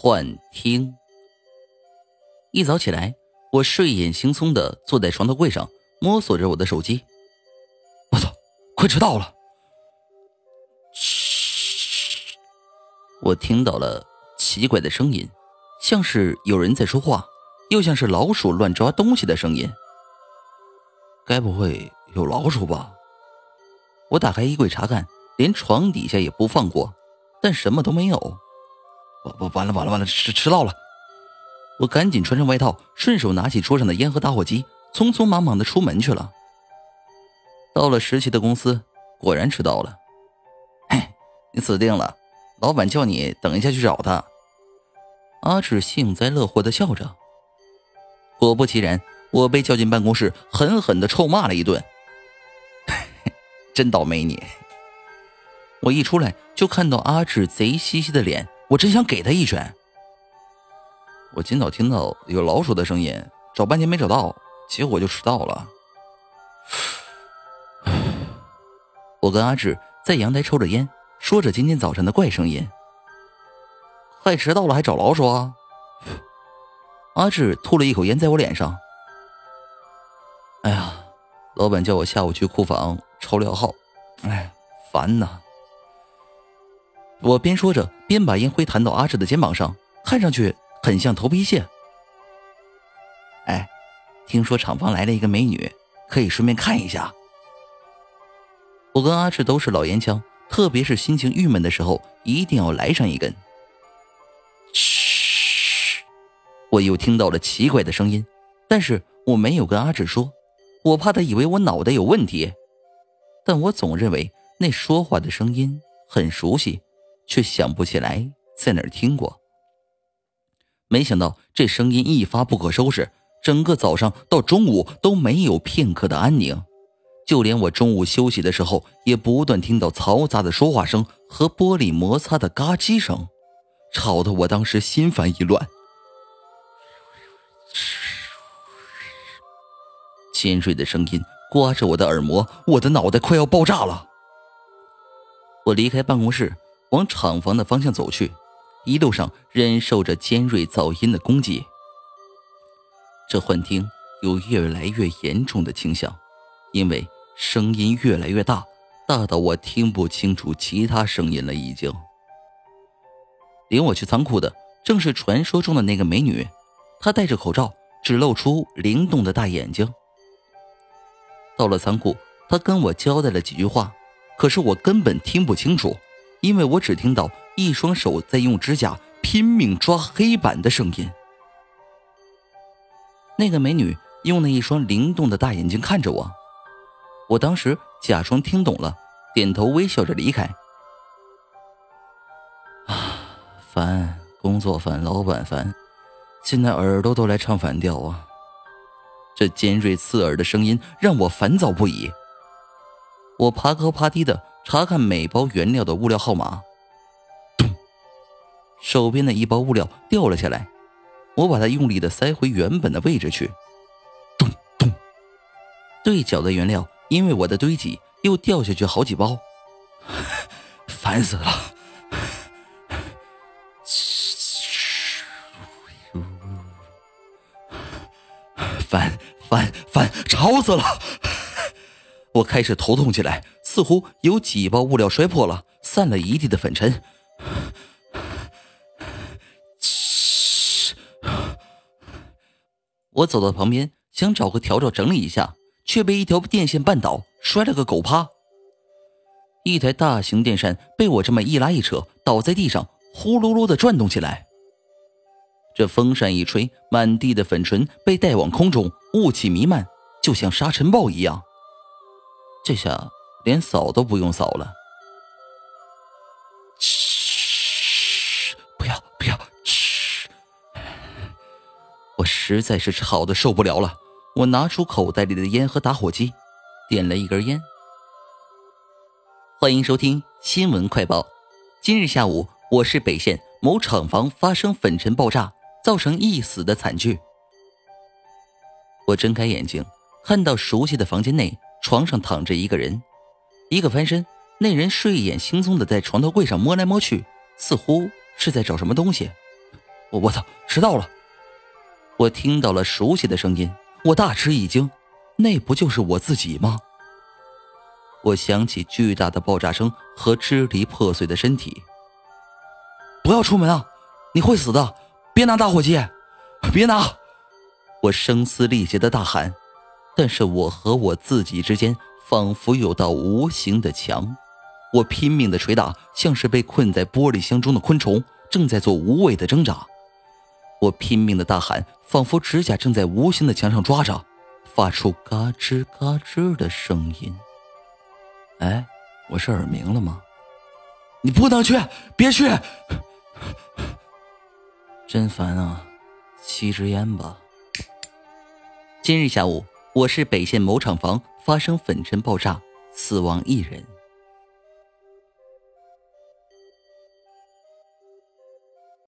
幻听。一早起来，我睡眼惺忪的坐在床头柜上，摸索着我的手机。我操，快迟到了！嘘，我听到了奇怪的声音，像是有人在说话，又像是老鼠乱抓东西的声音。该不会有老鼠吧？我打开衣柜查看，连床底下也不放过，但什么都没有。完了完了完了，迟迟到了！我赶紧穿上外套，顺手拿起桌上的烟和打火机，匆匆忙忙的出门去了。到了实习的公司，果然迟到了。嘿，你死定了！老板叫你等一下去找他。阿志幸灾乐祸的笑着。果不其然，我被叫进办公室，狠狠的臭骂了一顿。真倒霉你！我一出来就看到阿志贼兮兮的脸。我真想给他一拳。我今早听到有老鼠的声音，找半天没找到，结果就迟到了。我跟阿志在阳台抽着烟，说着今天早晨的怪声音。快迟到了还找老鼠啊？阿志吐了一口烟在我脸上。哎呀，老板叫我下午去库房抽料号，哎，烦呐。我边说着，边把烟灰弹到阿志的肩膀上，看上去很像头皮屑。哎，听说厂房来了一个美女，可以顺便看一下。我跟阿志都是老烟枪，特别是心情郁闷的时候，一定要来上一根。嘘，我又听到了奇怪的声音，但是我没有跟阿志说，我怕他以为我脑袋有问题。但我总认为那说话的声音很熟悉。却想不起来在哪儿听过。没想到这声音一发不可收拾，整个早上到中午都没有片刻的安宁，就连我中午休息的时候，也不断听到嘈杂的说话声和玻璃摩擦的嘎叽声，吵得我当时心烦意乱。尖锐的声音刮着我的耳膜，我的脑袋快要爆炸了。我离开办公室。往厂房的方向走去，一路上忍受着尖锐噪音的攻击。这幻听有越来越严重的倾向，因为声音越来越大，大到我听不清楚其他声音了。已经领我去仓库的正是传说中的那个美女，她戴着口罩，只露出灵动的大眼睛。到了仓库，她跟我交代了几句话，可是我根本听不清楚。因为我只听到一双手在用指甲拼命抓黑板的声音。那个美女用那一双灵动的大眼睛看着我，我当时假装听懂了，点头微笑着离开。啊，烦，工作烦，老板烦，现在耳朵都来唱反调啊！这尖锐刺耳的声音让我烦躁不已。我爬高爬低的。查看每包原料的物料号码，咚手边的一包物料掉了下来，我把它用力的塞回原本的位置去。咚咚，对角的原料因为我的堆积又掉下去好几包，烦死了！烦烦烦，吵死了！我开始头痛起来。似乎有几包物料摔破了，散了一地的粉尘。我走到旁边，想找个笤帚整理一下，却被一条电线绊倒，摔了个狗趴。一台大型电扇被我这么一拉一扯，倒在地上，呼噜噜的转动起来。这风扇一吹，满地的粉尘被带往空中，雾气弥漫，就像沙尘暴一样。这下。连扫都不用扫了。嘘，不要不要，嘘！我实在是吵得受不了了，我拿出口袋里的烟和打火机，点了一根烟。欢迎收听新闻快报。今日下午，我市北县某厂房发生粉尘爆炸，造成一死的惨剧。我睁开眼睛，看到熟悉的房间内，床上躺着一个人。一个翻身，那人睡眼惺忪的在床头柜上摸来摸去，似乎是在找什么东西。我我操，迟到了！我听到了熟悉的声音，我大吃一惊，那不就是我自己吗？我想起巨大的爆炸声和支离破碎的身体。不要出门啊！你会死的！别拿打火机，别拿！我声嘶力竭的大喊，但是我和我自己之间仿佛有道无形的墙。我拼命的捶打，像是被困在玻璃箱中的昆虫，正在做无谓的挣扎。我拼命的大喊，仿佛指甲正在无形的墙上抓着，发出嘎吱嘎吱的声音。哎，我是耳鸣了吗？你不能去，别去！真烦啊！吸支烟吧。今日下午，我市北县某厂房发生粉尘爆炸，死亡一人。